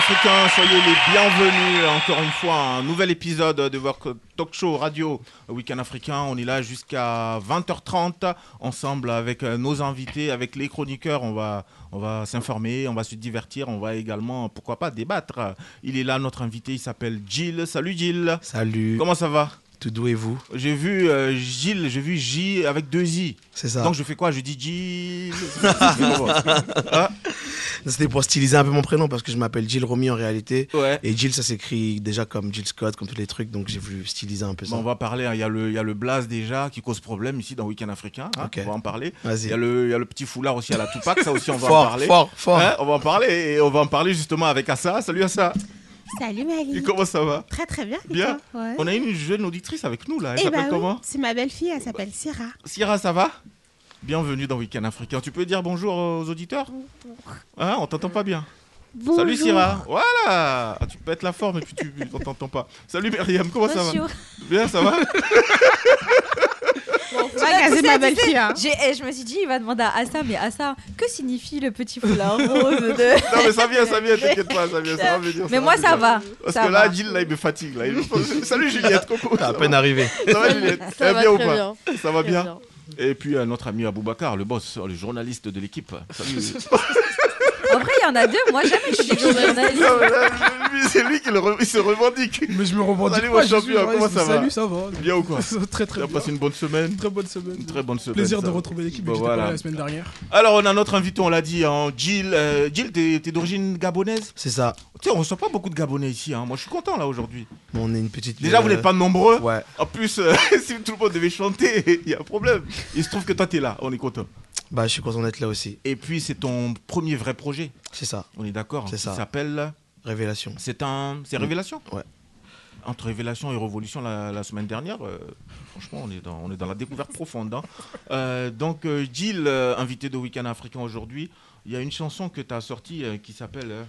Week-end africain, soyez les bienvenus encore une fois à un nouvel épisode de votre talk show radio Week-end africain. On est là jusqu'à 20h30 ensemble avec euh, nos invités, avec les chroniqueurs. On va, on va s'informer, on va se divertir, on va également, pourquoi pas, débattre. Il est là, notre invité, il s'appelle Gilles. Salut Gilles. Salut, Comment ça va? Tout doux et vous J'ai vu euh, Gilles, j'ai vu J avec deux I. C'est ça. Donc je fais quoi? Je dis Gilles. Ah, C'était pour styliser un peu mon prénom parce que je m'appelle Jill Romy en réalité. ouais. Et Jill, ça s'écrit déjà comme Jill Scott, comme tous les trucs, donc j'ai voulu styliser un peu ça. Bon, on va parler, hein. il y, a le- y a le blaze déjà qui cause problème ici dans Week-end africain. hein. Ok. On va en parler. Il Vas-y. y, a le, il y a le petit foulard aussi à la Tupac, ça aussi on va en parler. fort, fort. Hein, on va en parler et on va en parler justement avec Assa. Salut Assa. Salut Et Mali. comment ça va Très très bien. et Bien. Ouais. On a une jeune auditrice avec nous là. Elle Eh s'appelle bah oui, comment C'est ma belle-fille, elle s'appelle Syrah. Sierra, ça va Bienvenue dans Week-end africain. Tu peux dire bonjour aux auditeurs Hein, On t'entend pas bien. Salut Bonjour. Sierra. Voilà. Ah, tu peux être la forme et puis tu on t'entend pas. Salut Myriam, comment ça va Bonjour. Bien, ça va Hein. Je me suis dit, il va demander à Assa, mais Assa, que signifie le petit foulard rose de. Non mais ça vient, ça vient, t'inquiète pas, ça vient, ça va venir. Mais moi, ça va. Parce ça que là. Gilles, là, il me fatigue. Là. Il me- Salut Juliette, Coco. T'as Ça à peine arrivé. Ça va Juliette Ça Eh va bien ou très pas bien. Ça va bien Et puis euh, notre ami Aboubacar, le boss, le journaliste de l'équipe. Salut. En vrai, il y en a deux. Moi, jamais je suis journaliste. C'est lui qui le re- il se revendique. Mais je me revendique Salut, pas, mon je suis champion, comment journaliste. ça va Salut, ça va. Bien ou quoi Très très Tu as bien. passé une bonne semaine Très bonne semaine. Une très bonne semaine. Plaisir ça. de retrouver l'équipe. J'étais voilà. là la semaine dernière. Alors, on a notre invité, on l'a dit, hein, Gilles. Euh, Gilles, t'es t'es d'origine gabonaise C'est ça. Tu sais, on reçoit pas beaucoup de Gabonais ici. Hein. Moi, je suis content là aujourd'hui. Bon, on est une petite. Déjà, vous euh, n'êtes pas nombreux. Ouais. En plus, euh, si tout le monde devait chanter, il y a un problème. Il se trouve que toi, tu es là, on est content. Bah, je suis content d'être là aussi. Et puis, c'est ton premier vrai projet, C'est ça. on est d'accord C'est ça. s'appelle. Révélation. C'est un. C'est. Révélation Ouais. Entre Révélation et Révolution la, la semaine dernière, euh, franchement, on est, dans, on est dans la découverte profonde. hein. Euh, donc, Gilles, euh, invité de Week-end africain aujourd'hui, il y a une chanson que tu as sortie euh, qui s'appelle. euh,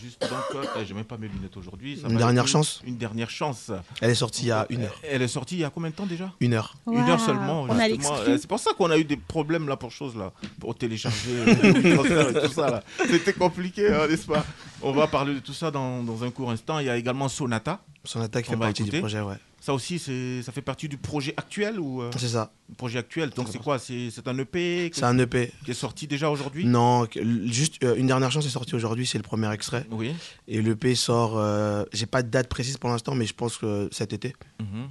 juste donc. Euh, J'ai même pas mes lunettes aujourd'hui. Une dernière chance Une dernière chance. Elle est sortie il y a une heure. Elle est sortie il y a combien de temps déjà? Une heure. Une heure seulement. Euh, C'est pour ça qu'on a eu des problèmes là pour choses là, pour télécharger, euh, tout ça là. C'était compliqué, hein, n'est-ce pas? On va parler de tout ça dans, dans un court instant. Il y a également Sonata. Son attaque On fait partie écouter. du projet, ouais. Ça aussi, c'est, ça fait partie du projet actuel ou euh, C'est ça. projet actuel. Donc c'est quoi? C'est, un EP C'est un EP. qui est sorti déjà aujourd'hui? Non, juste euh, une dernière chance est sortie aujourd'hui, c'est le premier extrait. Oui. Et l'EP sort, euh, j'ai pas de date précise pour l'instant, mais je pense que cet été. Mhm.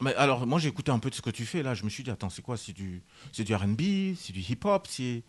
Mais alors, moi j'ai écouté un peu de ce que tu fais là. Je me suis dit, attends, c'est quoi? C'est du, c'est du RB C'est du hip-hop C'est.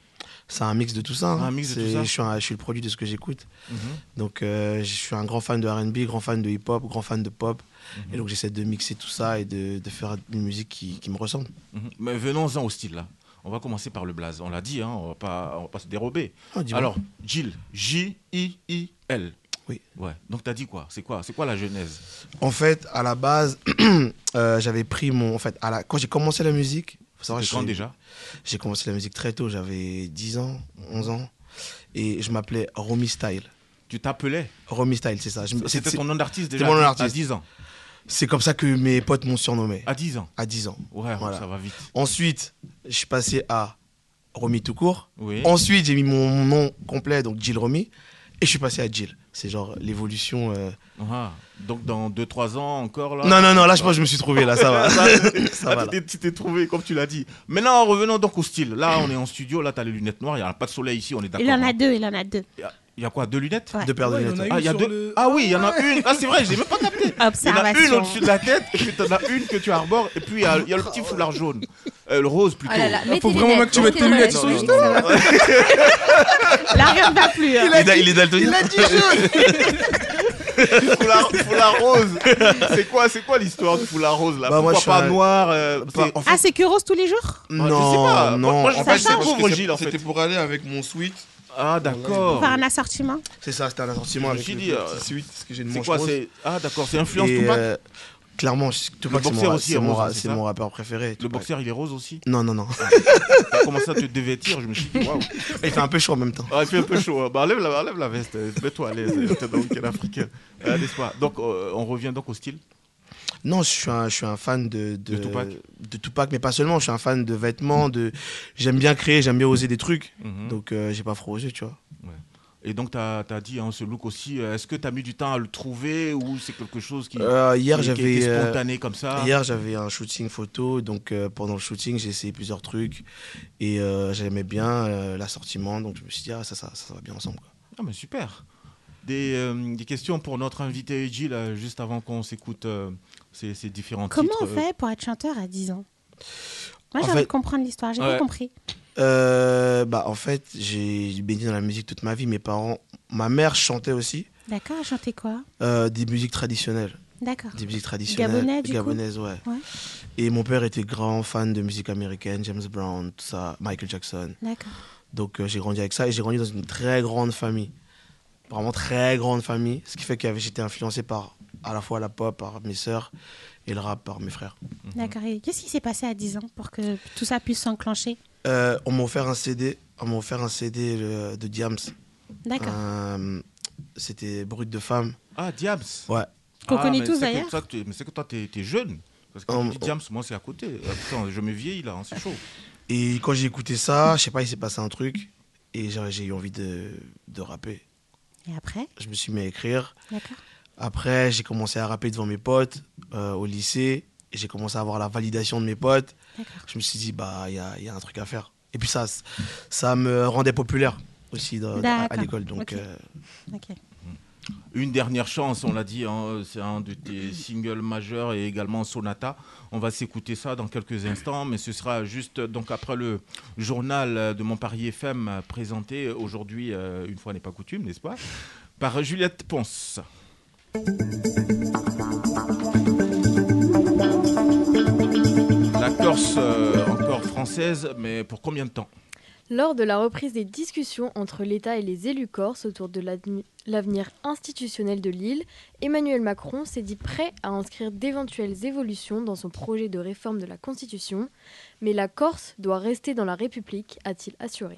C'est un mix de tout ça. hein. Un mix de tout ça. Je suis, un- je suis le produit de ce que j'écoute. Mhm. Donc euh, je suis un grand fan de RB, grand fan de hip-hop, grand fan de pop. Mhm. Et donc j'essaie de mixer tout ça et de, de faire une musique qui, qui me ressemble. Mhm. Mais venons-en au style là. On va commencer par le blaze. On l'a dit, hein, on va pas, on va pas se dérober. Ah. Alors, Gilles, J-I-I-L. Oui. Ouais. Donc t'as dit quoi? C'est quoi C'est quoi la genèse? En fait, à la base, euh, j'avais pris mon. En fait, à la, quand j'ai commencé la musique, faut savoir, j'ai- déjà? J'ai commencé la musique très tôt, j'avais 10 ans, 11 ans. Et je m'appelais Romy Style. Tu t'appelais? Romy Style, c'est ça. C'était ton nom d'artiste déjà mon nom à d'artiste. 10 ans. C'est comme ça que mes potes m'ont surnommé, À 10 ans. à 10 ans. Ouais, Voilà. ça va vite. Ensuite, je suis passé à Romy tout court. Oui. Ensuite, j'ai mis mon nom complet, donc Jill Romy. Et je suis passé à Jill. C'est genre l'évolution. euh, Ah, donc dans 2-3 ans encore là? Non, non, non, là, je pense que je me suis trouvé, là, ça va. ça va, tu là. t'es- tu t'es trouvé comme tu l'as dit. Maintenant, revenons donc au style. Là, on est en studio. Là, t'as les lunettes noires. Il n'y a pas de soleil ici. On est d'accord. Il en hein. a deux, il en a deux. Il y a- Il a quoi Deux lunettes Ouais. Deux paires de Ouais, il lunettes. a Ah, il y a deux. le- Ah oui, il y en a une. Ah, c'est vrai, je l'ai même pas capté. Il y en a une au-dessus de la tête, et puis t'en as une que tu arbores, et puis il y a, il y a le petit foulard jaune. Euh, le rose plutôt. Ah là là, Faut mets tes vraiment lunettes, que tu mettes tes lunettes, sont juste là. Là, rien ne va plus. hein. Il est, il est daltonien. foulard, foulard rose. C'est quoi, c'est quoi l'histoire du foulard rose là? Bah, moi, Pourquoi je suis pas un- noir euh, Pas- c'est- en fait, Ah, c'est que rose tous les jours? Non, je sais pas. Moi- non. moi, je vos c'est- Gilles, en fait. C'était pour aller avec mon sweat. Ah d'accord. Faire un assortiment? C'est ça, c'était un assortiment avec suis dit, euh, C'est quoi Ah d'accord, c'est influence Tupac. euh, Clairement, Tupac, c'est boxeur mon, rappeur préféré. Le Tupac. boxeur il est rose aussi. Non, non, non. T'as commencé à te dévêtir, je me suis dit waouh. Il fait un peu chaud en même temps. Ah, il fait un peu chaud. Bah, enlève, la, enlève la veste, euh, mets-toi à l'aise. T'es dans le week-end africain. Euh, N'est-ce pas? Donc, euh, on revient donc au style. Non, je suis un, je suis un fan de, de, De Tupac. de Tupac, mais pas seulement. Je suis un fan de vêtements. De... J'aime bien créer, j'aime bien oser des trucs. Mhm. Donc, euh, j'ai pas yeux, tu vois. Et donc, tu as, dit hein, ce look aussi. euh, Est-ce que tu as mis du temps à le trouver ou c'est quelque chose qui, Euh, hier, qui- qui euh, spontané comme ça? Hier, j'avais un shooting photo, donc euh, pendant le shooting, j'ai essayé plusieurs trucs et j'aimais bien l'assortiment, donc je me suis dit, ah, ça, ça, ça va bien ensemble. quoi. Ah, mais super. Des, des questions pour notre invité Gilles, euh, juste avant qu'on s'écoute ces, ces différents Comment titres. on fait pour être chanteur à 10 ans Moi, j'ai envie de comprendre l'histoire, j'ai Ouais. pas compris. Euh, bah, en fait, j'ai baigné dans la musique toute ma vie. Mes parents, ma mère chantait aussi D'accord, elle chantait quoi? Euh, des musiques traditionnelles. D'accord. Des musiques traditionnelles. Gabonais, du coup? Gabonaises, ouais. Ouais. Et mon père était grand fan de musique américaine, James Brown, tout ça, Michael Jackson. D'accord. Donc euh, j'ai grandi avec ça et j'ai grandi dans une très grande famille. Vraiment très grande famille. Ce qui fait que j'étais influencé par à la fois la pop, par mes sœurs et le rap par mes frères. D'accord. Et qu'est-ce qui s'est passé à 10 ans pour que tout ça puisse s'enclencher? Euh, on m'a offert un CD, on m'a offert un CD euh, de Diams. D'accord. Euh, C'était Brut de femme. Ah, Diams. Ouais. Qu'on Ah, connaît tous, d'ailleurs. Mais c'est que toi, t'es es jeune. Parce que quand tu dis Diams, moi, c'est à côté. Je me vieillis là, hein, c'est chaud. Et quand j'ai écouté ça, je sais pas, il s'est passé un truc et j'ai j'ai eu envie de, de rapper. Et après? Je me suis mis à écrire. D'accord. Après, j'ai commencé à rapper devant mes potes euh, au lycée. Et j'ai commencé à avoir la validation de mes potes. Je me suis dit, bah, il y a, il y a un truc à faire. Et puis ça, ça me rendait populaire aussi dans- à l'école. Donc, euh. Une dernière chance, on l'a dit, hein, c'est un de tes singles majeurs et également Sonata. On va s'écouter ça dans quelques instants, mais ce sera juste donc après le journal de Montpellier FM présenté aujourd'hui, euh, une fois n'est pas coutume, n'est-ce pas, par Juliette Ponce. La Corse euh, encore française, mais pour combien de temps? Lors de la reprise des discussions entre l'État et les élus corses autour de l'avenir institutionnel de l'île, Emmanuel Macron s'est dit prêt à inscrire d'éventuelles évolutions dans son projet de réforme de la Constitution, mais la Corse doit rester dans la République, a-t-il assuré.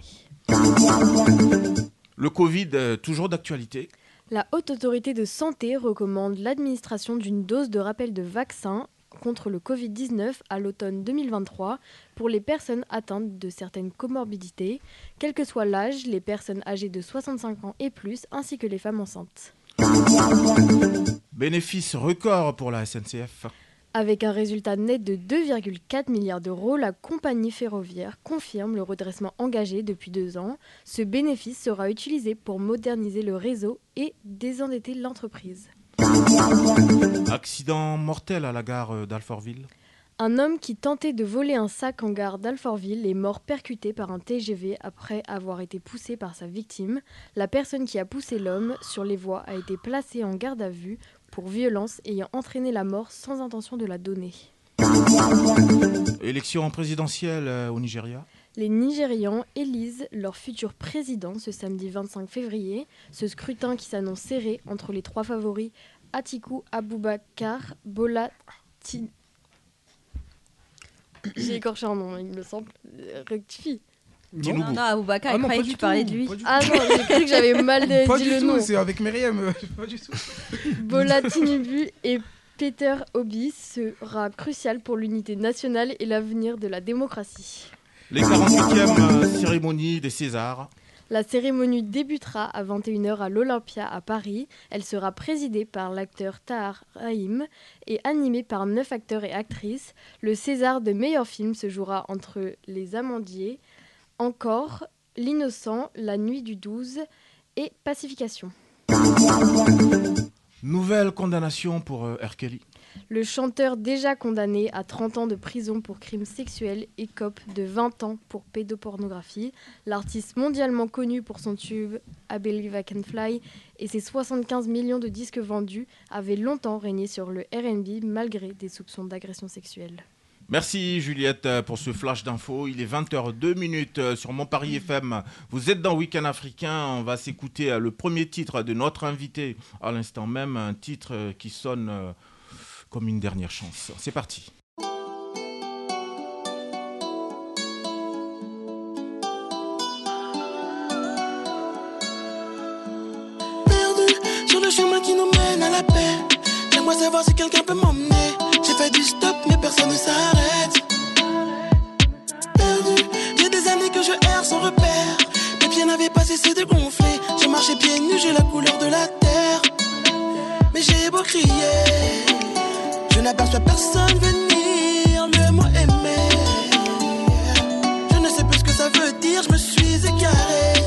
Le Covid, euh, toujours d'actualité? La Haute Autorité de Santé recommande l'administration d'une dose de rappel de vaccin contre le Covid-19 à l'automne 2023 pour les personnes atteintes de certaines comorbidités, quel que soit l'âge, les personnes âgées de 65 ans et plus, ainsi que les femmes enceintes. Bénéfice record pour la SNCF. Avec un résultat net de 2,4 milliards d'euros, la compagnie ferroviaire confirme le redressement engagé depuis deux ans. Ce bénéfice sera utilisé pour moderniser le réseau et désendetter l'entreprise. Accident mortel à la gare euh, d'Alfortville. Un homme qui tentait de voler un sac en gare d'Alfortville est mort percuté par un TGV après avoir été poussé par sa victime. La personne qui a poussé l'homme sur les voies a été placée en garde à vue pour violence ayant entraîné la mort sans intention de la donner. Élection présidentielle euh, au Nigeria. Les Nigérians élisent leur futur président ce samedi 25 février. Ce scrutin qui s'annonce serré entre les trois favoris Atiku Abubakar, Bola Ti- J'ai écorché un nom, il me semble. Rectifie. Tinubu. Non, non, Aboubaka, Ah il non, croyait pas que tu parlais de lui. pas Ah non, j'ai cru que j'avais mal de- Pas dit du le tout, nom. c'est avec Myriam. euh, Pas du tout. Bola Tinubu et Peter Obi sera crucial pour l'unité nationale et l'avenir de la démocratie. Les 48e euh, cérémonies des Césars. La cérémonie débutera à 21h à l'Olympia à Paris. Elle sera présidée par l'acteur Tahar Rahim et animée par neuf acteurs et actrices. Le César de meilleur film se jouera entre Les Amandiers, Encore, L'Innocent, La Nuit du 12 et Pacification. Nouvelle condamnation pour euh, R. Kelly. Le chanteur déjà condamné à 30 ans de prison pour crimes sexuels écope de 20 ans pour pédopornographie. L'artiste mondialement connu pour son tube I Believe I Can Fly et ses 75 millions de disques vendus avait longtemps régné sur le RB malgré des soupçons d'agression sexuelle. Merci Juliette euh, pour ce flash d'infos. Il est 20h02 minutes euh, sur Mon FM. Vous êtes dans Week-end africain. On va s'écouter euh, le premier titre de notre invité à l'instant même. Un titre qui sonne comme une dernière chance. C'est parti. J'aimerais savoir si quelqu'un peut m'emmener. J'ai fait du stop, mais personne ne s'arrête. Perdu, j'ai des années que je erre sans repère. Mes pieds n'avaient pas cessé de gonfler. J'ai marché pieds nus, j'ai la couleur de la terre. Mais j'ai beau crier, je n'aperçois personne venir. Le mot aimer, je ne sais plus ce que ça veut dire. Je me suis égaré.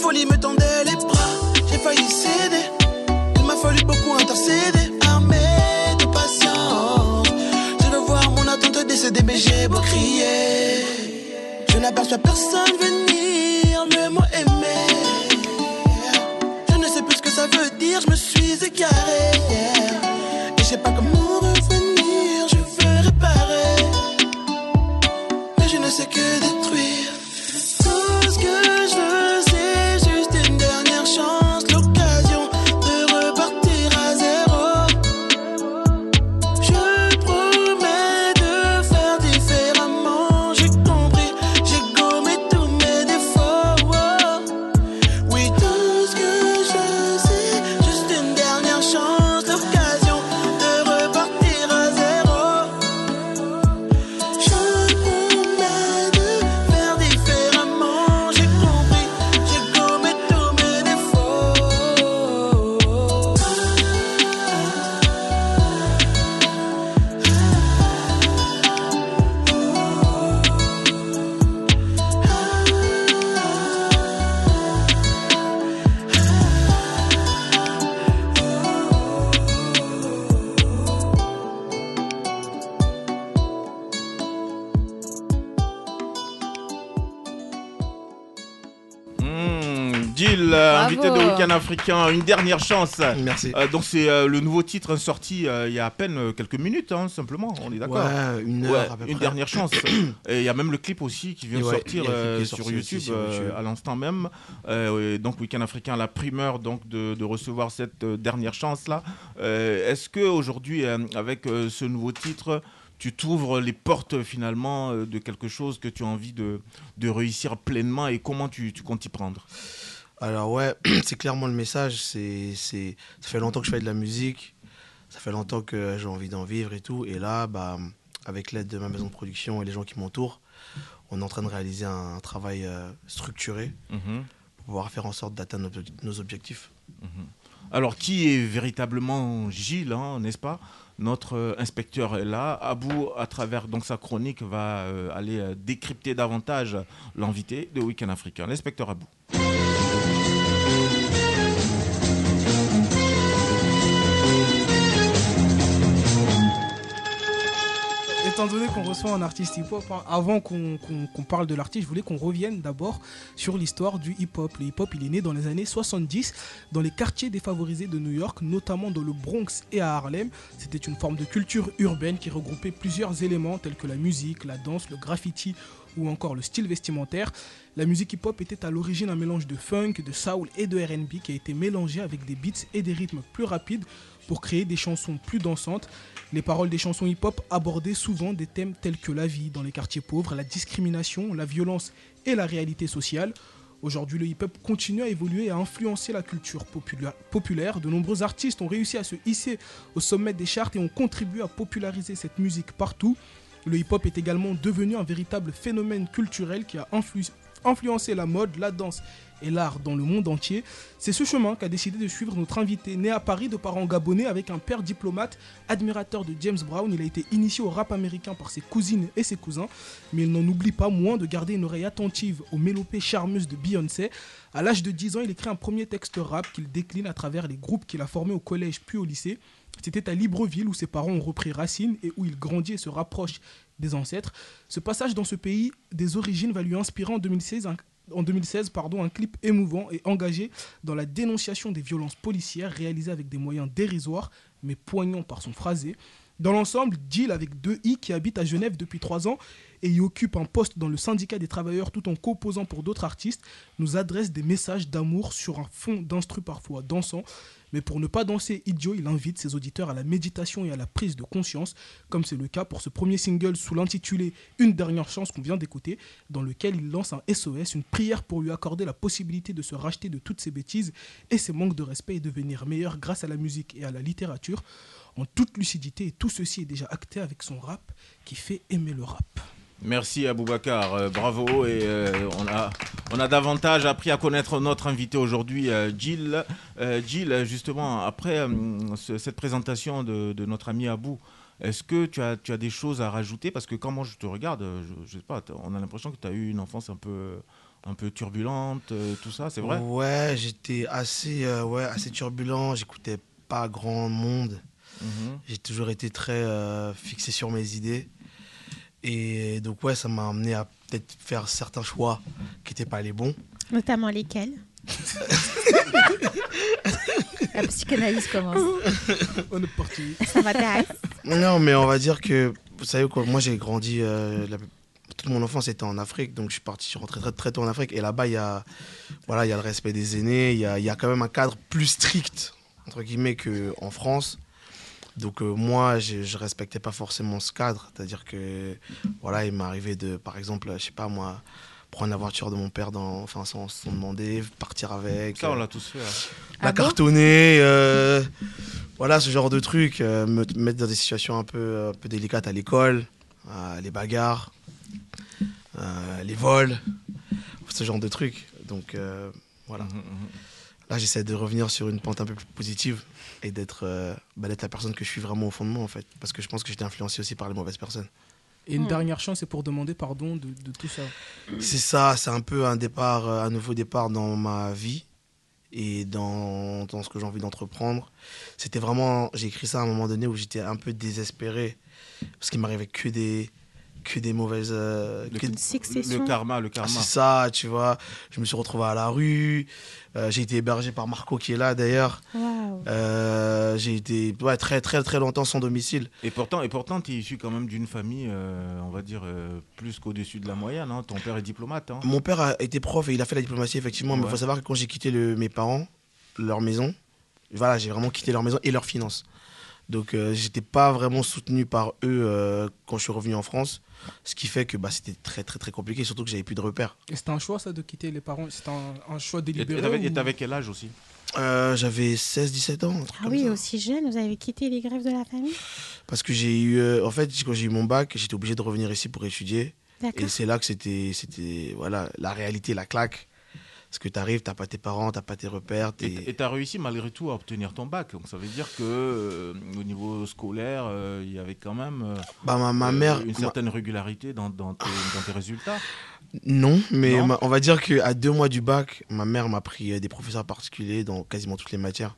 Folie me tendait les bras, j'ai failli céder. Il m'a fallu beaucoup intercéder, armé de patience. Je veux voir mon attente décéder, mais j'ai beau crier. Je n'aperçois personne venir, Week-end africain, une dernière chance. Merci. Euh, donc c'est euh, le nouveau titre sorti euh, il y a à peine quelques minutes, hein, simplement. On est d'accord. Ouais, une heure Ouais, à peu une près. dernière chance. Et il y a même le clip aussi qui vient de ouais, sortir qui sur YouTube, sur YouTube. à l'instant même. Donc Week-end africain la primeur donc de, de recevoir cette dernière chance là. Est-ce que aujourd'hui avec ce nouveau titre tu t'ouvres les portes finalement de quelque chose que tu as envie de, de réussir pleinement et comment tu, tu comptes y prendre? Alors ouais, c'est clairement le message. C'est, c'est, ça fait longtemps que je fais de la musique. Ça fait longtemps que j'ai envie d'en vivre et tout. Et là, bah, avec l'aide de ma maison de production et les gens qui m'entourent, on est en train de réaliser un travail euh, structuré Mhm. pour pouvoir faire en sorte d'atteindre nos, nos objectifs. Alors, qui est véritablement Gilles, hein, n'est-ce pas? Notre euh, inspecteur est là. Abou, à travers donc sa chronique, va euh, aller décrypter davantage l'invité de Week-end africain, l'inspecteur Abou. Qu'on reçoit un artiste hip-hop, hein, avant qu'on parle de l'artiste, je voulais qu'on revienne d'abord sur l'histoire du hip-hop. Le hip-hop, est né dans les années 70 dans les quartiers défavorisés de New York, notamment dans le Bronx et à Harlem. C'était une forme de culture urbaine qui regroupait plusieurs éléments tels que la musique, la danse, le graffiti ou encore le style vestimentaire. La musique hip-hop était à l'origine un mélange de funk, de soul et de RB qui a été mélangé avec des beats et des rythmes plus rapides pour créer des chansons plus dansantes. Les paroles des chansons hip-hop abordaient souvent des thèmes tels que la vie dans les quartiers pauvres, la discrimination, la violence et la réalité sociale. Aujourd'hui, le hip-hop continue à évoluer et à influencer la culture popula- populaire. De nombreux artistes ont réussi à se hisser au sommet des charts et ont contribué à populariser cette musique partout. Le hip-hop est également devenu un véritable phénomène culturel qui a influ- influencé la mode, la danse et l'art dans le monde entier. C'est ce chemin qu'a décidé de suivre notre invité, né à Paris de parents gabonais avec un père diplomate, admirateur de James Brown. Il a été initié au rap américain par ses cousines et ses cousins, mais il n'en oublie pas moins de garder une oreille attentive aux mélopées charmeuses de Beyoncé. À l'âge de 10 ans, il écrit un premier texte rap qu'il décline à travers les groupes qu'il a formés au collège puis au lycée. C'était à Libreville où ses parents ont repris racine et où il grandit et se rapproche des ancêtres. Ce passage dans ce pays des origines va lui inspirer en 2016 un, en 2016 pardon, un clip émouvant et engagé dans la dénonciation des violences policières réalisé avec des moyens dérisoires mais poignants par son phrasé. Dans l'ensemble, Jill, avec deux I, qui habite à Genève depuis trois ans et y occupe un poste dans le syndicat des travailleurs tout en composant pour d'autres artistes, nous adresse des messages d'amour sur un fond d'instru parfois dansant. Mais pour ne pas danser idiot, il invite ses auditeurs à la méditation et à la prise de conscience, comme c'est le cas pour ce premier single sous l'intitulé Une dernière chance qu'on vient d'écouter, dans lequel il lance un SOS, une prière pour lui accorder la possibilité de se racheter de toutes ses bêtises et ses manques de respect et devenir meilleur grâce à la musique et à la littérature. En toute lucidité, et tout ceci est déjà acté avec son rap qui fait aimer le rap. Merci Aboubacar, euh, bravo et euh, on a on a davantage appris à connaître notre invité aujourd'hui, euh, Jill. Euh, Jill, justement, après euh, ce- cette présentation de, de notre ami Abou, est-ce que tu as, tu as des choses à rajouter? Parce que quand moi je te regarde, je, je sais pas, on a l'impression que tu as eu une enfance un peu, un peu turbulente, euh, tout ça, c'est vrai? Ouais, j'étais assez, euh, ouais, assez turbulent. J'écoutais pas grand monde. Mhm. J'ai toujours été très euh, fixé sur mes idées. Et donc, ouais, ça m'a amené à peut-être faire certains choix qui n'étaient pas les bons. Notamment lesquels? La psychanalyse commence. On est parti. Ça m'intéresse. Non, mais on va dire que, vous savez quoi, moi j'ai grandi, euh, la- toute mon enfance était en Afrique, donc je suis parti, je suis rentré très, très tôt en Afrique. Et là-bas, il y a, voilà, il y a le respect des aînés, il y a, il y a quand même un cadre plus strict, entre guillemets, qu'en France. Donc euh, moi, je, je respectais pas forcément ce cadre. C'est-à-dire que, voilà, il m'est arrivé de, par exemple, je sais pas moi, prendre la voiture de mon père dans, enfin, sans, sans demander, partir avec. Ça, on euh, l'a tous fait. hein. la Ah bon cartonner, euh, voilà ce genre de trucs, euh, me mettre dans des situations un peu, un peu délicates à l'école, euh, les bagarres, euh, les vols, ce genre de trucs. Donc euh, voilà. Mhm, mhm. Là, j'essaie de revenir sur une pente un peu plus positive et d'être euh, bah, d'être la personne que je suis vraiment au fond de moi en fait, parce que je pense que j'étais influencé aussi par les mauvaises personnes. Et une Hmm. dernière chance, c'est pour demander pardon de, de tout ça. C'est ça, c'est un peu un départ, euh, un nouveau départ dans ma vie et dans, dans ce que j'ai envie d'entreprendre. C'était vraiment, j'ai écrit ça à un moment donné où j'étais un peu désespéré parce qu'il m'arrivait que des, que des mauvaises. euh, Le- que- Le Succession. karma, le Ah, karma. c'est ça, tu vois. Je me suis retrouvé à la rue. euh, j'ai été hébergé par Marco qui est là d'ailleurs. Euh, j'ai été ouais, très très très longtemps sans domicile. Et pourtant, et pourtant, tu es issu quand même d'une famille, euh, on va dire, euh, plus qu'au-dessus de la moyenne. hein. Ton père est diplomate. hein. Mon père a été prof et il a fait la diplomatie, effectivement. Mais il faut savoir que quand j'ai quitté le- mes parents, leur maison, voilà, j'ai vraiment quitté leur maison et leurs finances. Donc, euh, j'étais pas vraiment soutenu par eux euh, quand je suis revenu en France. Ce qui fait que bah, c'était très, très, très compliqué, surtout que j'avais plus de repères. Et c'était un choix, ça, de quitter les parents? C'était un, un choix Et délibéré t'avais- et ou- t'avais quel âge aussi? Euh, j'avais 16-17 ans. un truc Ah comme oui, ça. aussi jeune, vous avez quitté les grèves de la famille? Parce que j'ai eu. euh, en fait, quand j'ai eu mon bac, j'étais obligé de revenir ici pour étudier. D'accord. Et c'est là que c'était, c'était voilà, la réalité, la claque. Parce que t'arrives, t'as pas tes parents, t'as pas tes repères. Et tu as réussi malgré tout à obtenir ton bac. Donc ça veut dire que euh, au niveau scolaire, euh, il y avait quand même euh, Bah, ma, ma mère. une ma- certaine régularité dans, dans tes, dans tes résultats. Non, mais Non ma- on va dire qu'à deux mois du bac, ma mère m'a pris des professeurs particuliers dans quasiment toutes les matières.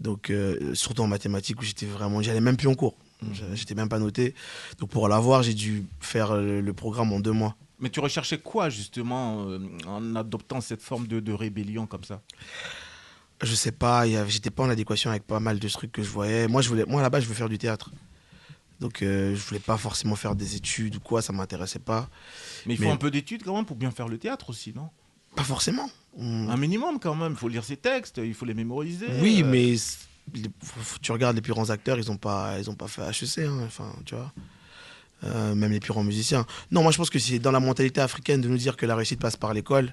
Donc, surtout en mathématiques où j'étais vraiment. J'allais même plus en cours. J'a- J'étais même pas noté. Donc, pour l'avoir, j'ai dû faire le programme en deux mois. Mais tu recherchais quoi justement euh, en adoptant cette forme de, de rébellion comme ça? Je sais pas, j'étais pas en adéquation avec pas mal de trucs que je voyais. Moi, je voulais, moi là-bas, je veux faire du théâtre. Donc euh, je voulais pas forcément faire des études ou quoi, ça m'intéressait pas. Mais il faut Mais- un peu d'études quand même pour bien faire le théâtre aussi, non? Pas forcément. On- Un minimum quand même. Il faut lire ses textes, il faut les mémoriser. Oui, euh, mais tu regardes les plus grands acteurs, ils ont pas, ils ont pas fait HEC, hein, enfin, tu vois. Euh, même les plus grands musiciens. Non, moi je pense que c'est dans la mentalité africaine de nous dire que la réussite passe par l'école,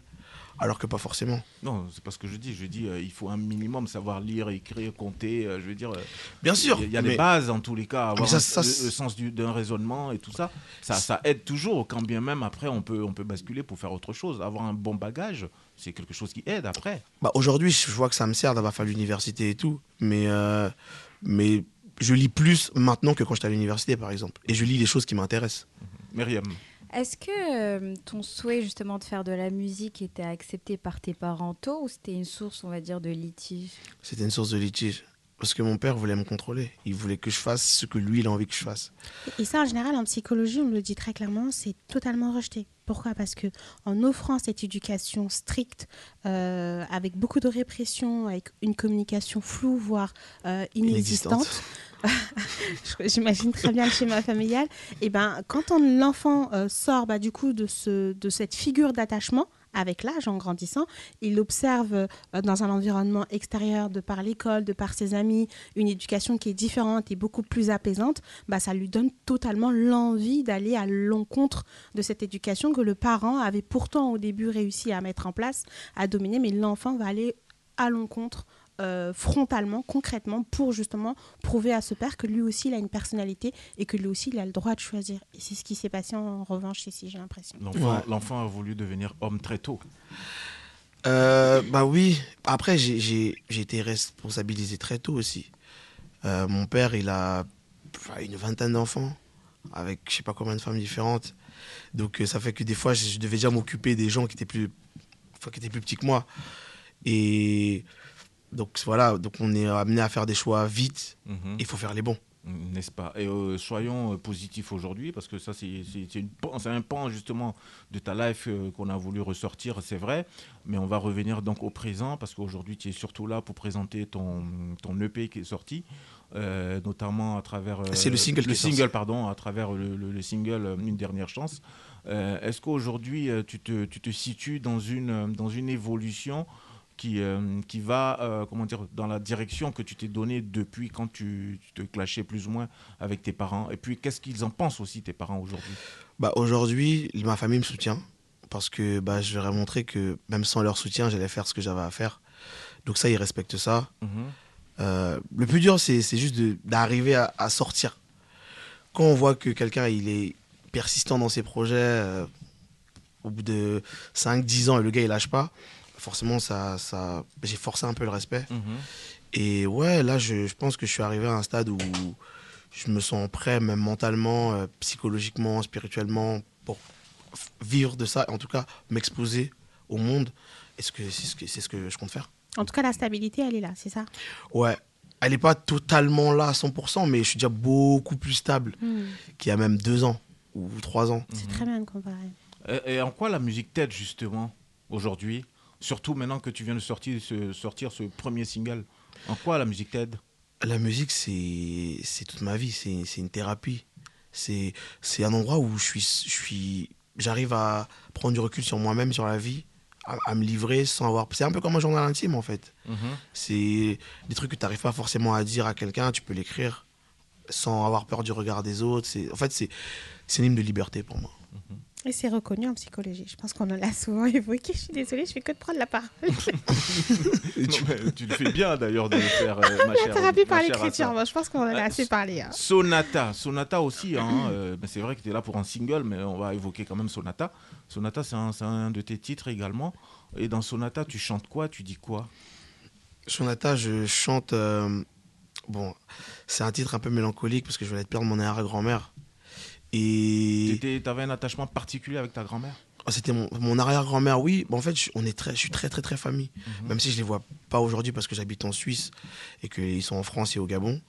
alors que pas forcément. Non, c'est pas ce que je dis. Je dis euh, il faut un minimum savoir lire, écrire, compter. euh, je veux dire. euh, Bien sûr. Il y a- il y a mais- des bases en tous les cas, avoir ça- un- ça, le, sens du- d'un raisonnement et tout ça. Ça, ça aide toujours, quand bien même après on peut, on peut basculer pour faire autre chose. Avoir un bon bagage, c'est quelque chose qui aide après. Bah, Aujourd'hui, je vois que ça me sert d'avoir fait l'université et tout, mais, mais je lis plus maintenant que quand j'étais à l'université, par exemple. Et je lis les choses qui m'intéressent. Myriam. Est-ce que euh, ton souhait justement de faire de la musique était accepté par tes parents tôt ou c'était une source, on va dire, de litige? C'était une source de litige. Parce que mon père voulait me contrôler. Il voulait que je fasse ce que lui, il a envie que je fasse. Et ça, en général, en psychologie, on le dit très clairement, c'est totalement rejeté. Pourquoi? Parce que en offrant cette éducation stricte, euh, avec beaucoup de répression, avec une communication floue, voire euh, inexistante, j'imagine très bien le schéma familial, et ben, quand l'enfant euh, sort bah, du coup de, ce, de cette figure d'attachement, avec l'âge, en grandissant, il observe euh, dans un environnement extérieur, de par l'école, de par ses amis, une éducation qui est différente et beaucoup plus apaisante, bah, ça lui donne totalement l'envie d'aller à l'encontre de cette éducation que le parent avait pourtant au début réussi à mettre en place, à dominer, mais l'enfant va aller à l'encontre euh, frontalement, concrètement, pour justement prouver à ce père que lui aussi il a une personnalité et que lui aussi il a le droit de choisir. Et c'est ce qui s'est passé en revanche ici, j'ai l'impression. L'enfant Ouais. a voulu devenir homme très tôt. Euh, bah oui. Après, j'ai- été responsabilisé très tôt aussi. Euh, mon père, il a une vingtaine d'enfants avec je sais pas combien de femmes différentes. Donc euh, ça fait que des fois, je, je devais déjà m'occuper des gens qui étaient plus, enfin, qui étaient plus petits que moi. Et donc voilà, donc on est amené à faire des choix vite. Mhm. Il faut faire les bons. N'est-ce pas? Et euh, soyons euh, positifs aujourd'hui, parce que ça, c'est un pan justement de ta life euh, qu'on a voulu ressortir, c'est vrai. Mais on va revenir donc au présent, parce qu'aujourd'hui, tu es surtout là pour présenter ton, ton EP qui est sorti, euh, notamment à travers. C'est le single Le sorti. single, pardon, à travers le, le- le single Une dernière chance. Est-ce qu'aujourd'hui, tu te, tu te situes dans une, dans une évolution qui, euh, qui va euh, comment dire, dans la direction que tu t'es donnée depuis quand tu, tu te clashais plus ou moins avec tes parents Et puis, qu'est-ce qu'ils en pensent aussi, tes parents, aujourd'hui? Bah, Aujourd'hui, ma famille me soutient parce que bah, je leur ai montré que même sans leur soutien, j'allais faire ce que j'avais à faire. Donc ça, ils respectent ça. Mhm. Euh, le plus dur, c'est juste d'arriver à, à sortir. Quand on voit que quelqu'un il est persistant dans ses projets, au bout de 5-10 ans, et le gars il lâche pas, forcément, ça, ça, j'ai forcé un peu le respect. Mhm. Et ouais, là, je, je pense que je suis arrivé à un stade où je me sens prêt, même mentalement, euh, psychologiquement, spirituellement, pour vivre de ça, en tout cas m'exposer au monde. Est-ce que c'est ce que, c'est ce que je compte faire En tout cas, la stabilité, elle est là, c'est ça? Ouais, elle n'est pas totalement là à 100%, mais je suis déjà beaucoup plus stable Hmm, qu'il y a même deux ans ou trois ans. C'est très bien de comparer. Et, et en quoi la musique t'aide, justement, aujourd'hui? Surtout maintenant que tu viens de sortir ce, sortir ce premier single. En quoi la musique t'aide? La musique, c'est toute ma vie, c'est une thérapie. C'est un endroit où je suis, je suis, j'arrive à prendre du recul sur moi-même, sur la vie, à, à me livrer sans avoir. C'est un peu comme un journal intime en fait. Mhm. C'est des trucs que tu n'arrives pas forcément à dire à quelqu'un, tu peux l'écrire sans avoir peur du regard des autres. En fait c'est une hymne de liberté pour moi. Et c'est reconnu en psychologie. Je pense qu'on en a souvent évoqué. Je suis désolée, je fais que de prendre la parole. Non, mais tu le fais bien d'ailleurs de le faire, euh, ma La chère. thérapie par l'écriture, je pense qu'on en a Euh, assez parlé. hein. Sonata, Sonata aussi, hein, euh, ben c'est vrai que tu es là pour un single, mais on va évoquer quand même Sonata. Sonata, c'est un, de tes titres également. Et dans Sonata, tu chantes quoi? Tu dis quoi? Sonata, je chante. euh, bon, c'est un titre un peu mélancolique parce que je venais de perdre mon arrière-grand-mère. Et Tu avais un attachement particulier avec ta grand-mère? Oh, c'était mon, mon arrière-grand-mère, oui. En fait, je, on est très, je suis très, très, très famille. Même si je les vois pas aujourd'hui parce que j'habite en Suisse et qu'ils sont en France et au Gabon.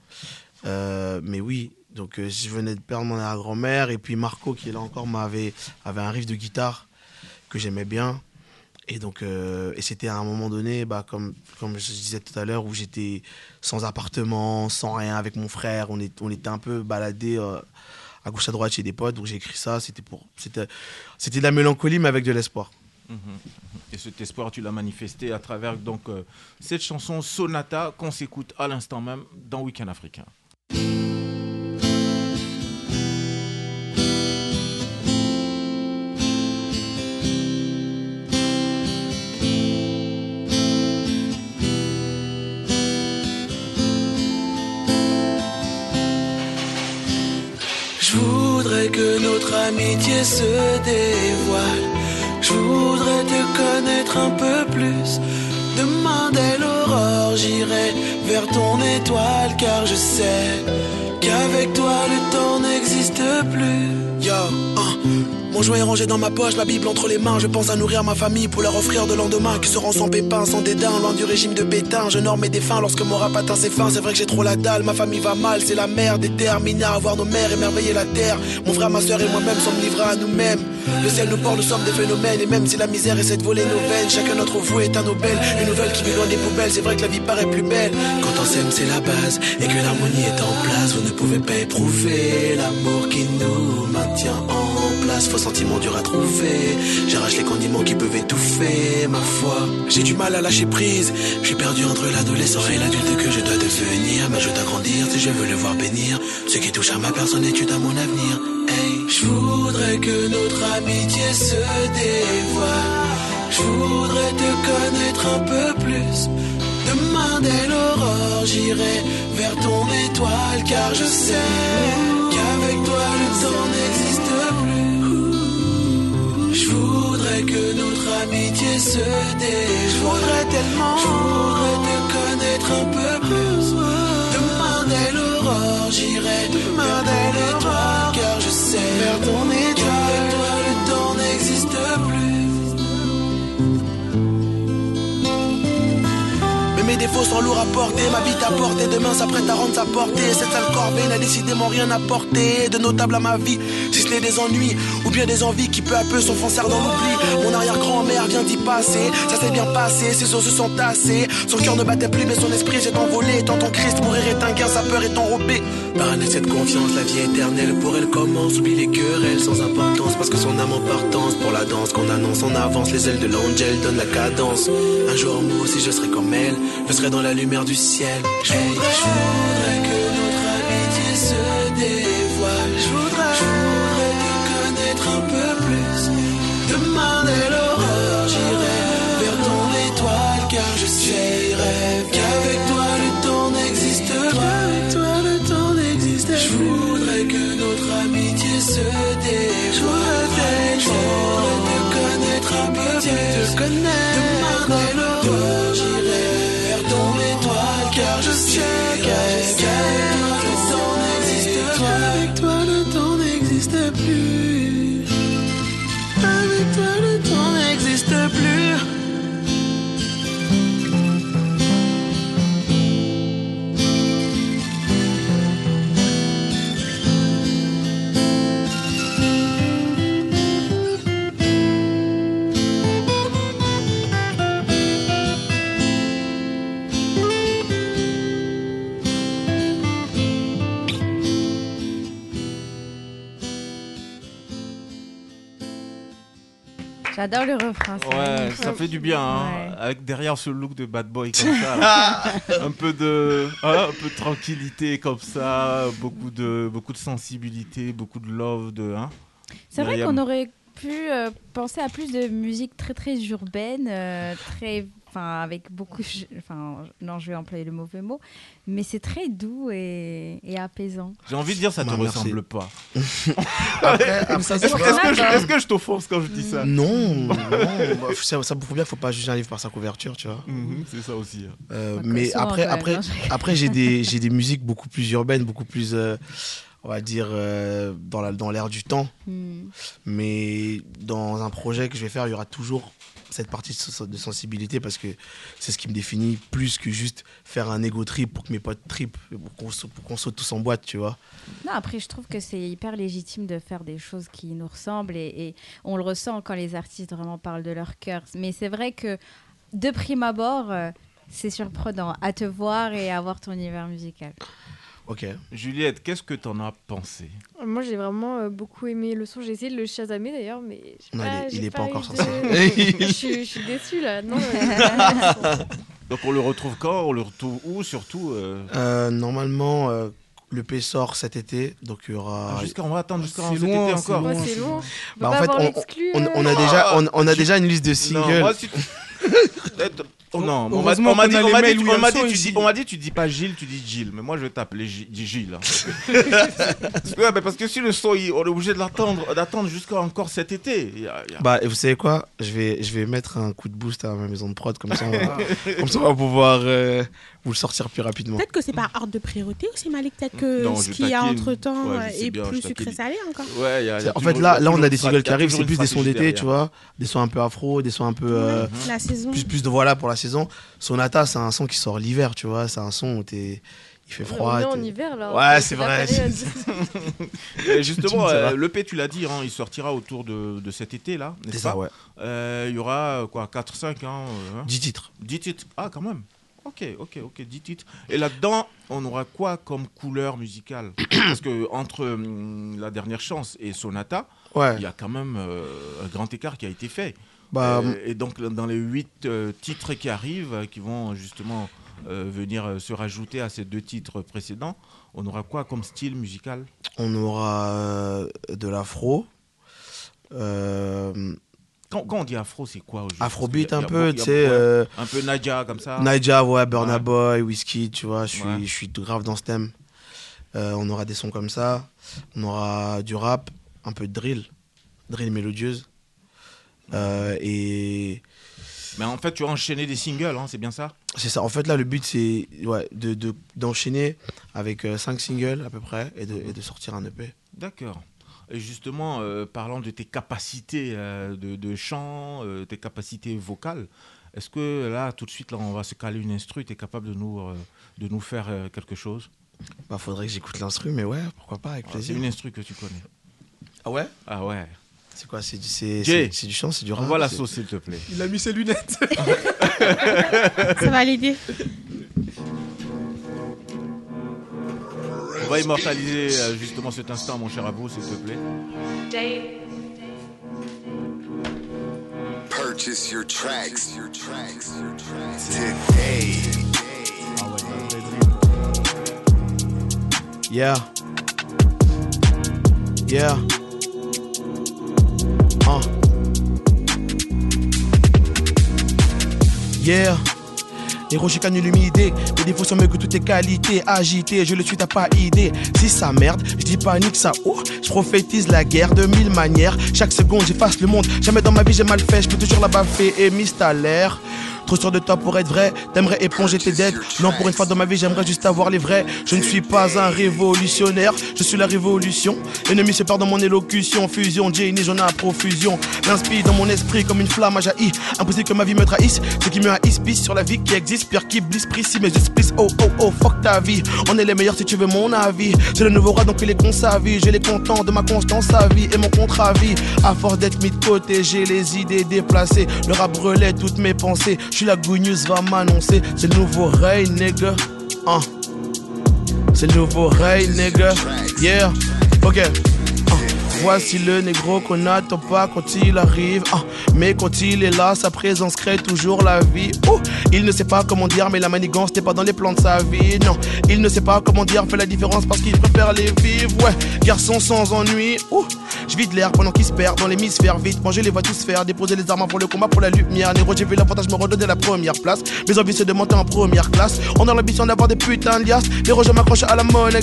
Euh, mais oui, donc euh, je venais de perdre mon arrière-grand-mère. Et puis Marco, qui est là encore, m'avait avait un riff de guitare que j'aimais bien. Et donc, euh, et c'était à un moment donné, bah, comme, comme je disais tout à l'heure, où j'étais sans appartement, sans rien avec mon frère. On, est, on était un peu baladés euh, à gauche à droite chez des potes. Donc j'ai écrit ça. C'était pour, c'était, de la mélancolie, mais avec de l'espoir. Mhm. Et cet espoir, tu l'as manifesté à travers donc euh, cette chanson Sonata qu'on s'écoute à l'instant même dans Week-end africain. Se dévoile. Je voudrais te connaître un peu plus. Demain dès l'aurore, j'irai vers ton étoile car je sais qu'avec toi le temps n'existe plus. Mon joint est rangé dans ma poche, la Bible entre les mains. Je pense à nourrir ma famille pour leur offrir de lendemain qui seront sans pépins, sans dédain, loin du régime de Pétain. Je norme mes défunts lorsque mon rap atteint ses fins. C'est vrai que j'ai trop la dalle, ma famille va mal, c'est la merde. Déterminée à voir nos mères émerveiller la terre. Mon frère, ma soeur et moi-même sommes livrés à nous-mêmes. Le ciel nous porte, nous sommes des phénomènes. Et même si la misère essaie de voler nos veines, chacun notre vous est un Nobel. Une nouvelle qui vit loin des poubelles, c'est vrai que la vie paraît plus belle. Quand on s'aime, c'est la base. Et que l'harmonie est en place, vous ne pouvez pas éprouver l'amour qui nous maintient en place. Faux sentiments durs à trouver. J'arrache les condiments qui peuvent étouffer ma foi. J'ai du mal à lâcher prise. Je suis perdu entre l'adolescent et l'adulte que je dois devenir. Mais je dois grandir si je veux le voir bénir. Ce qui touche à ma personne étude à mon avenir. Hey, je voudrais que notre amitié se dévoile. Je voudrais te connaître un peu plus. Demain dès l'aurore, j'irai vers ton étoile car je sais qu'avec toi le temps n'existe plus. Voudrais que notre amitié se dévoile. Je voudrais tellement. Je voudrais te connaître un peu plus. Demain dès l'aurore, j'irai demain dès l'étoile car je sais vers ton étoile. Toi le temps n'existe plus. Mais mes défauts sont lourds à porter, ma vie à portée, demain s'apprête à rendre sa portée. Cette sale corvée n'a décidément rien apporté de notable à ma vie, si ce n'est des ennuis ou bien des envies qui peu à peu s'enfoncèrent dans l'oubli. Mon arrière-grand-mère vient d'y passer, ça s'est bien passé, ses os se sont tassés. Son cœur ne battait plus, mais son esprit s'est envolé. Tant ton Christ mourir est un gain, sa peur est enrobée. Par un de confiance, la vie éternelle pour elle commence. Oublie les querelles sans importance, parce que son âme en partance pour la danse qu'on annonce en avance. Les ailes de l'angel donnent la cadence. Un jour, moi aussi, je serai comme elle, je serai dans la lumière du ciel. Je voudrais, je voudrais que J'adore le refrain. c'est Ouais, ça fait du bien, hein, Ouais. avec derrière ce look de bad boy comme ça, un peu de, hein, un peu de tranquillité comme ça, beaucoup de, beaucoup de sensibilité, beaucoup de love, de, hein. C'est vrai qu'on aurait pu euh, penser à plus de musique très très urbaine, euh, très, enfin avec beaucoup, enfin non je vais employer le mauvais mot, mais c'est très doux et, et apaisant. J'ai envie de dire ça te Bah, merci. ressemble pas. Après, Est-ce que, je- est-ce que je t'offense quand je dis ça? Non, non. bah, ça, ça prouve bien qu'il faut pas juger un livre par sa couverture, tu vois. Mhm, C'est ça aussi. hein. Euh, mais après, même, après, hein, après j'ai des, j'ai des musiques beaucoup plus urbaines, beaucoup plus, euh, on va dire, euh, dans la- dans l'air du temps. Hmm. Mais dans un projet que je vais faire, il y aura toujours cette partie de sens- de sensibilité parce que c'est ce qui me définit plus que juste faire un ego trip pour que mes potes trip, pour qu'on saute, pour qu'on saute tous en boîte, tu vois. Non, après, je trouve que c'est hyper légitime de faire des choses qui nous ressemblent et, et on le ressent quand les artistes vraiment parlent de leur cœur. Mais c'est vrai que de prime abord, euh, c'est surprenant à te voir et à voir ton univers musical. Ok. Juliette, qu'est-ce que t'en as pensé? Moi, j'ai vraiment euh, beaucoup aimé le son. J'ai essayé de le chasamer d'ailleurs, mais Non, il pas, est- il j'ai est pas encore de- sorti. je, suis- je suis déçue là. Non, euh, Donc on le retrouve quand? On le retrouve où surtout euh? Euh, normalement, euh, le P sort cet été, donc il y aura. Ah, jusqu'à- on va attendre jusqu'à cet loin, été encore. c'est long. Bah, en fait, on- l'exclu, On, on a déjà, on, on a déjà une liste de Non, singles. moi, si tu- Oh non, on m'a dit, on m'a dit, tu- on m'a dit, Williamson tu dis, on m'a dit, tu dis pas Gilles, tu dis Gilles, mais moi je vais t'appeler Gilles. hein. Parce que- ouais, mais parce que si le son, il- on est obligé de l'attendre, d'attendre jusqu'à encore cet été. Il y a- il y a- Bah, et vous savez quoi? Je vais, je vais mettre un coup de boost à ma maison de prod, comme ça on va, comme ça, on va pouvoir euh, vous le sortir plus rapidement. Peut-être que c'est par ordre de priorité aussi, Malik. Peut-être que Non, ce qu'il y a entre temps Ouais, est bien, plus sucré salé encore. Ouais, il y a- il y a En fait, là, là, on a des singles qui arrivent, c'est plus des sons d'été, tu vois. Des sons un peu afro, des sons un peu. euh, Ouais, La saison. plus, plus voilà pour la saison. Sonata, c'est un son qui sort l'hiver, tu vois. C'est un son où t'es. Il fait froid. On est en hiver là. Ouais, c'est vrai. justement, euh, l'EP, tu l'as dit, hein, il sortira autour de, de cet été, là, C'est n'est-ce ça, pas ouais. Euh, Il y aura euh, quoi, 4-5 hein, euh, hein 10 titres. 10 titres. Ah, quand même. Ok, ok, ok, 10 titres. Et là-dedans, on aura quoi comme couleur musicale? Parce que entre hum, La Dernière Chance et Sonata, Ouais. il y a quand même euh, un grand écart qui a été fait. Bah, Euh, et donc, dans les 8 titres qui arrivent, euh, qui vont justement euh, venir euh, se rajouter à ces deux titres précédents, on aura quoi comme style musical? On aura euh, de l'afro. Euh, quand, quand on dit afro, c'est quoi au juste Afrobeat un peu, tu sais. euh, Un peu Nadia comme ça. Naija, ouais, Burna Ouais. Boy, Whiskey, tu vois, je suis, Ouais. je suis tout grave dans ce thème. Euh, on aura des sons comme ça. On aura du rap, un peu de drill, drill mélodieuse. Euh, et Mais en fait, tu as enchaîné des singles, hein, c'est bien ça c'est ça. En fait, là, le but, c'est ouais, de, de- d'enchaîner avec 5 singles à peu près et de, et de sortir un EP. D'accord. Et justement, euh, parlant de tes capacités euh, de, de chant, euh, tes capacités vocales, est-ce que là, tout de suite, là, on va se caler une instru, tu es capable de nous, euh, de nous faire euh, quelque chose Bah, faudrait que j'écoute l'instru, mais ouais, pourquoi pas, avec Ah, C'est plaisir. une instru que tu connais. Ah ouais? Ah ouais. C'est quoi C'est du, c'est, Jay. c'est, c'est du chant, c'est du rap Envoie la c'est- sauce, s'il te plaît. Il a mis ses lunettes. Ça va l'aider. On va immortaliser euh, justement cet instant, mon cher Abou, s'il te plaît. Purchase your tracks. Your tracks. Your tracks. Today. Ah. Yeah. Yeah. Uh. Yeah. Héros, j'ai canne l'humidité. Les défauts sont mieux que toutes tes qualités. Agité, je le suis, t'as pas idée. Si ça merde, je dis panique, ça oh. Je prophétise la guerre de mille manières. Chaque seconde, j'efface le monde. Jamais dans ma vie, j'ai mal fait. Je peux toujours la baffer et mise à l'air. Trop sûr de toi pour être vrai. T'aimerais éponger tes dettes. Non, pour une fois dans ma vie, j'aimerais juste avoir les vrais. Je ne suis pas un révolutionnaire. Je suis la révolution. L'ennemi se perd dans mon élocution. Fusion, Jenny, j'en ai à profusion. L'inspire dans mon esprit comme une flamme a jailli. Impossible que ma vie me trahisse. Ce qui me haïsse, pisse sur la vie qui existe. Pire qui blisse, précis, mais juste please. Oh, oh, oh, fuck ta vie. On est les meilleurs si tu veux mon avis. C'est le nouveau roi, donc il est con sa vie. J'ai les contents de ma constance à vie et mon contrat vie. À force d'être mis de côté, j'ai les idées déplacées. Le rap relaie toutes mes pensées. Suis la good news, va m'annoncer. C'est le nouveau rey, nigga. Hein. C'est le nouveau rey, nigga. Yeah. Ok. Voici le négro qu'on n'attend pas quand il arrive. Ah, mais quand il est là, sa présence crée toujours la vie. Il ne sait pas comment dire, mais la manigance n'est pas dans les plans de sa vie. Non, il ne sait pas comment dire, fait la différence parce qu'il préfère les vivre. Ouais, garçon sans ennui. Oh, Je vide l'air pendant qu'ils se perdent dans l'hémisphère. Vite, manger les vois tous faire. Déposer les armes avant le combat pour la lumière. Néro, j'ai vu l'avantage me redonner la première place. Mes envies, c'est de monter en première classe. On a l'ambition d'avoir des putains de liasses. Les je m'accroche à la monnaie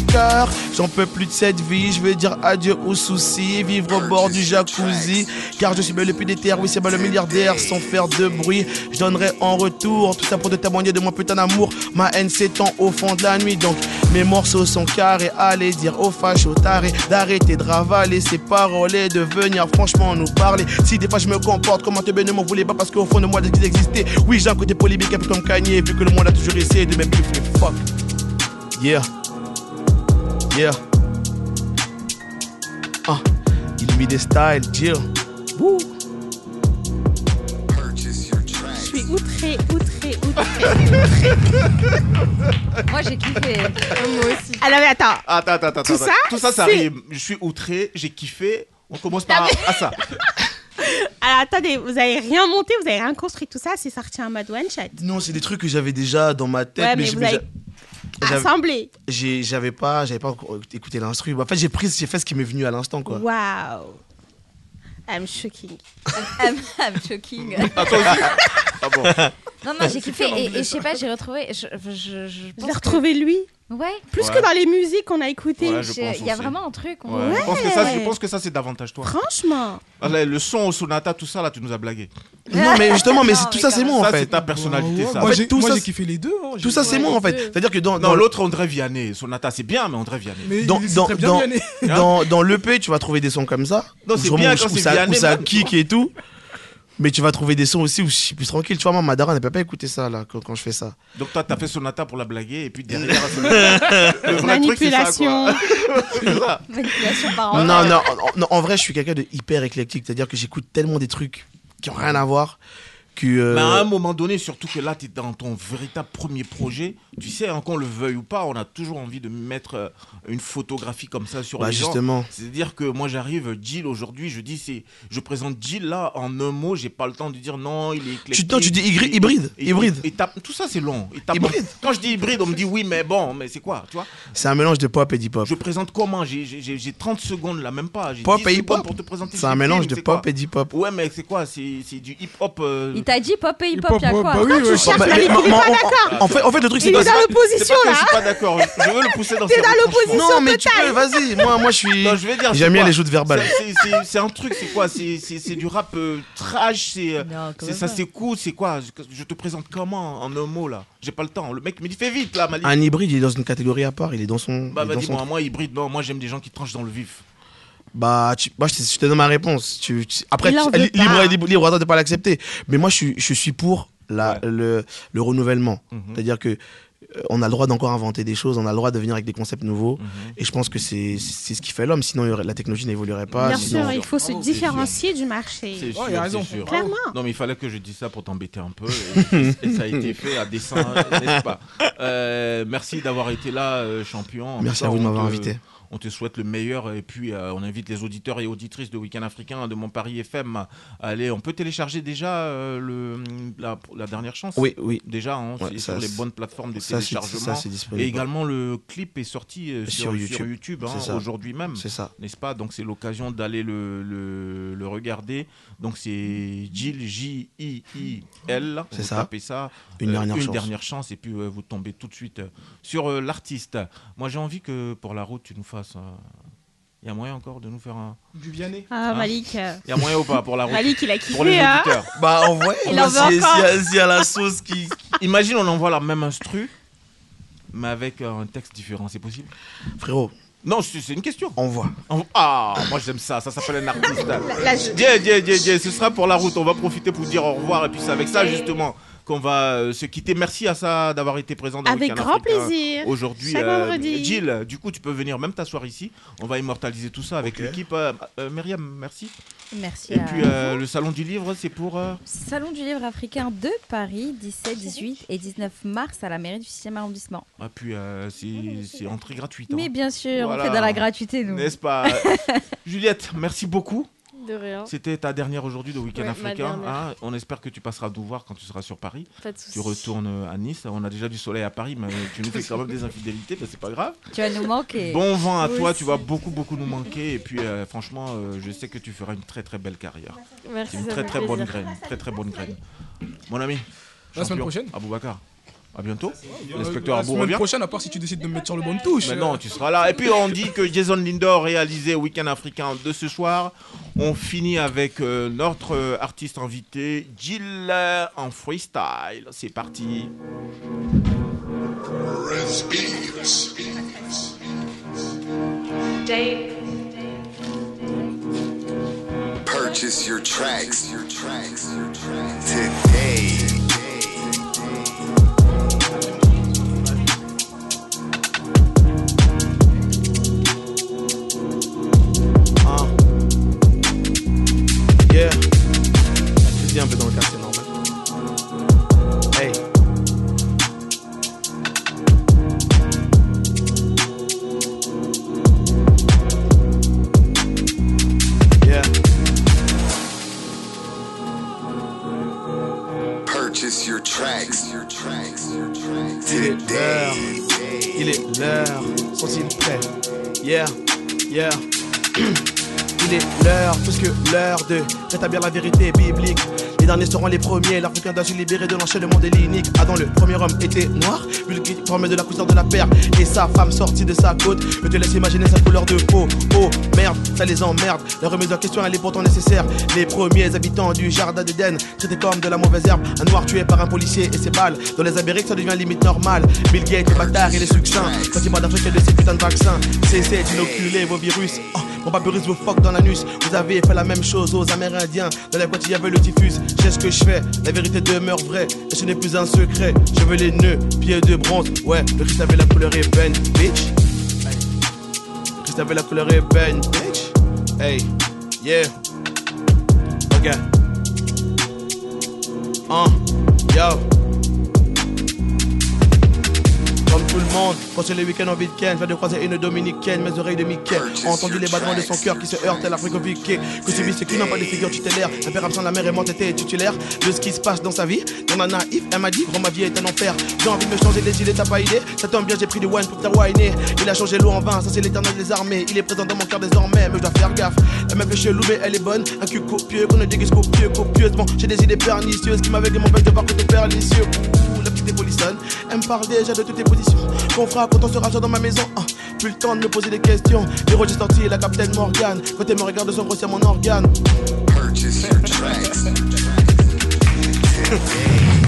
j'en peux plus de cette vie. Je veux dire adieu aux soucis. Vivre au bord du jacuzzi. Car je suis bel le plus déter. Oui, c'est bel le milliardaire sans faire de bruit. Je donnerai en retour tout ça pour te témoigner de mon putain d'amour. Ma haine s'étend au fond de la nuit. Donc mes morceaux sont carrés. Allez dire aux fachos tarés d'arrêter de ravaler ces paroles et de venir franchement nous parler. Si des fois je me comporte comme un teubé, ne m'en voulez pas parce qu'au fond de moi, existaient, oui, j'ai un côté polémique un peu comme Kanye. Vu que le monde a toujours essayé de m'être plus fuck. Yeah. Yeah. Ah, il mit des styles, Jill. Woo. Je suis outré, outré, outré. Moi, j'ai kiffé. Moi aussi. Alors, mais attends. Attends, attends, attends. Tout attends. ça, Tout ça, ça c'est- arrive. Je suis outré, j'ai kiffé. On commence par à ça. Alors, attendez, vous avez rien monté, vous avez rien construit. Tout ça, c'est sorti en mode one shot. Non, c'est des trucs que j'avais déjà dans ma tête, Ouais, mais, mais je- vous mais avez j'a- j'avais- Assemblé. j'ai- j'avais pas, j'avais pas encore écouté l'instru. En fait, j'ai pris, j'ai fait ce qui m'est venu à l'instant, quoi. Waouh. I'm shocking. I'm, I'm shocking. Ah, aussi Ah bon Non, non, j'ai kiffé et, et je sais pas, j'ai retrouvé. Je, je, pense retrouvé lui Ouais. Plus Ouais. que dans les musiques qu'on a écoutées. Ouais, je j'ai- pense Il y a aussi. vraiment un truc. on- Ouais, Je, pense que ça, je pense que ça, c'est davantage toi. Franchement. Ah, là, le son au sonata, tout ça, là, tu nous as blagué. Non, mais justement, mais c'est- tout ça, c'est moi, en ça, fait. c'est ta personnalité, Ouais, ça. Moi, fait, j'ai tout moi, ça, j'ai kiffé les deux. hein. Tout ça, c'est moi, en fait. C'est-à-dire que dans, Non, dans, l'autre, André Vianney. Sonata, c'est bien, mais André Vianney. Mais dans, il- c'est dans, très bien dans, Vianney. dans, dans l'EP, tu vas trouver des sons comme ça. Non, c'est vraiment bien où- quand où c'est ça, Vianney, où ça kick et tout. Mais tu vas trouver des sons aussi où je suis plus tranquille. Tu vois, moi, ma daronne, elle peut pas écouter ça, là, quand, quand je fais ça. Donc, toi, t'as fait Sonata pour la blaguer, et puis derrière, le vrai truc, ça, Manipulation. ça. Manipulation par Non, non, en, non, en vrai, je suis quelqu'un de hyper éclectique. C'est-à-dire que j'écoute tellement des trucs qui ont rien à voir que. euh, Mais à un moment donné, surtout que là, tu es dans ton véritable premier projet, tu sais, hein, qu'on le veuille ou pas, on a toujours envie de mettre euh, une photographie comme ça sur bah, les gens. justement. C'est-à-dire que moi, j'arrive, Jill, aujourd'hui, je dis, c'est, je présente Jill là en un mot, j'ai pas le temps de dire non, il est éclectique. non, tu dis hybride, et- hybride. et tout ça, c'est long. Et Hybride. Quand je dis hybride, on me dit oui, mais bon, mais c'est quoi, tu vois? C'est un mélange de pop et d'hip-hop. Je présente comment? J'ai, j'ai- j'ai- j'ai 30 secondes là, même pas. Pop 10 et hip-hop. C'est un mélange de pop et d'hip-hop. Ouais, mais c'est quoi? C'est, c'est du hip-hop. euh, Il t'a dit pop et hip-hop, Hip-hop, y'a ouais, quoi bah oui, ouais. Cherches Bah, la mais- ligne, il est ma- pas en- d'accord. en, fait, en fait, le truc, c'est Il que. est dans l'opposition, là. je suis pas d'accord. Je veux le pousser dans T'es ses dans l'opposition Non, mais tu peux, vas-y. Moi, moi, je suis. Non, je vais dire. c'est J'aime bien quoi les joutes verbales. C'est- c'est- C'est c'est un truc, c'est quoi? C'est c'est- c'est du rap euh, trash, c'est euh, Non, quand c'est- même ça pas. c'est cool, c'est quoi? Je, je te présente comment en un mot là? J'ai pas le temps. Le mec me dit fais vite là, Malik. Un hybride, il est dans une catégorie à part. Il est dans son. Bah il est dans vas-y, son moi, moi hybride, non, moi j'aime des gens qui tranchent dans le vif. Bah, tu, moi, je te, je te donne ma réponse. Tu, tu- après, tu- libre, libre, libre à toi de pas l'accepter. Mais moi, je suis, je suis pour la, Ouais. le, le renouvellement. Mhm. C'est-à-dire que euh, on a le droit d'encore inventer des choses, on a le droit de venir avec des concepts nouveaux. Mhm. Et je pense que c'est ce qui fait l'homme. Sinon, la technologie n'évoluerait pas. Bien sinon- sûr, il faut se différencier du marché. C'est sûr, il a raison. sûr. Clairement. Non, mais il fallait que je dise ça pour t'embêter un peu. Et, et ça a été fait à dessein, n'est-ce pas? Euh, Merci d'avoir été là, euh, champion. Merci à vous de m'avoir invité. On te souhaite le meilleur et puis euh, on invite les auditeurs et auditrices de Week-end Africain de Montparis FM à aller. On peut télécharger déjà euh, le, la, la dernière chance? Oui, oui. Déjà, hein, Ouais, c'est ça, sur les bonnes plateformes de Ça, téléchargement. ça, Et également, le clip est sorti euh, sur, YouTube, YouTube. hein, aujourd'hui même C'est ça. n'est-ce pas? Donc c'est l'occasion d'aller le, le, le regarder. Donc c'est Jill, J-I-I-L. C'est ça. tapez ça. Une dernière une chance. dernière chance et puis euh, vous tombez tout de suite euh, sur euh, l'artiste. Moi j'ai envie que pour la route tu nous fasses... Il y a moyen encore de nous faire un... Du Vianney. Ah, Hein Malik. euh, Il y a moyen ou pas pour la route Malik, il a Pour les kiffé, hein. auditeurs. Bah, en vrai, Il en veut s'il y, encore. a- s'il y a la sauce qui. Imagine on envoie la même instru mais avec euh, un texte différent, c'est possible? Frérot, Non, c'est une question. envoie. En- Ah, moi j'aime ça, ça s'appelle un artiste. Dieu, Dieu, Dieu, ce sera pour la route. On va profiter pour dire au revoir. Et puis c'est avec ça justement qu'on va euh, se quitter. Merci à ça d'avoir été présent dans Avec grand Africain plaisir. Aujourd'hui, Chaque euh, vendredi. Jill, du coup, tu peux venir même t'asseoir ici. On va immortaliser tout ça avec l'équipe. Euh, euh, Myriam, merci. Merci. Et à puis euh, le salon du livre, c'est pour. euh, Salon du livre africain de Paris, 17, 18 et 19 mars à la mairie du 6e arrondissement. Ah, puis euh, c'est c'est entrée gratuite. hein. Mais bien sûr, Voilà. on fait dans la gratuité, nous. N'est-ce pas? Juliette, merci beaucoup. De rien. C'était ta dernière aujourd'hui de Week-end Ouais, africain. hein. On espère que tu passeras nous voir quand tu seras sur Paris. Pas de soucis. Tu retournes à Nice. On a déjà du soleil à Paris, mais tu nous fais quand même des infidélités, mais c'est pas grave. Tu vas nous manquer. Bon vent à toi, tu vas beaucoup, beaucoup nous manquer. Et puis, euh, franchement, euh, je sais que tu feras une très, très belle carrière. Merci, C'est une très, très bonne plaisir. graine. Très, très bonne graine. Mon ami. La semaine prochaine. Aboubacar. À bientôt. L'inspecteur La Abou semaine revient. prochaine, à part si tu décides de me mettre sur le bon touche. Mais non, tu seras là. Et puis on dit que Jason Lindor réalisé Week-end africain de ce soir. On finit avec euh, notre euh, artiste invité, Jill euh, en freestyle. C'est parti. Purchase your tracks. Your tracks. Your tracks. Today. La vérité biblique. Les derniers seront les premiers, l'Africain doit se libérer de l'enchaînement des ligniques. Adam, le premier homme, était noir, formé de la couleur de la paire, et sa femme sortie de sa côte. Je te laisse imaginer sa couleur de peau. Oh merde, ça les emmerde. La remise en question, elle est pourtant nécessaire. Les premiers habitants du jardin d'Éden, traités comme de la mauvaise herbe. Un noir tué par un policier et ses balles. Dans les Amériques, ça devient limite normal. Bill Gates, le bâtard, il est succinct. Quand il d'Afrique et de ses putains de vaccins, cessez d'inoculer vos virus. Oh, mon papyrus vous fuck dans l'anus. Vous avez fait la même chose aux Amérindiens. Dans la boîte, il y avait le typhus. Je sais ce que je fais. La vérité demeure vraie. Et ce n'est plus un secret. Je veux les nœuds, pieds de bronze. Ouais, le Christ avait la couleur ébène, bitch. Christ avait la couleur ébène, bitch. Hey, yeah. Ok. Hein, yo. Comme tout le monde, quand c'est le week-end en week-end, je viens de croiser une dominicaine, mes oreilles de Mickey ont entendu les battements de son cœur qui se heurtent à l'Afrique piqué. Que subit c'est qui n'ont pas de figure tutélaire. Un père absent, la mère est morte, était titulaire de ce qui se passe dans sa vie. Dans la naïf, elle m'a dit, gros, ma vie est un enfer. J'ai envie de me changer les idées, t'as pas idée. Ça tombe bien, j'ai pris du wine pour faire whiner. Il a changé l'eau en vin, ça c'est l'éternel des armées. Il est présent dans mon cœur désormais, mais je dois faire gaffe. Elle m'a fait chelou, mais elle est bonne. Un cul copieux, qu'on ne déguise copieux, copieusement. J'ai des idées pernicieuses qui m'aveuglent et m'empêchent de t'es pernicieux. Petite épolissonne, elle me parle déjà de toutes tes positions. Qu'on fera quand on sera seul dans ma maison. Ah, plus le temps de me poser des questions. Les j'ai sorti la capitaine Morgan. Quand elle me regarde sans grossir mon organe. Purchase your tracks.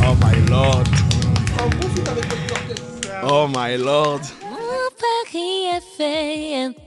Oh my lord. Oh my lord. Mon Paris FM.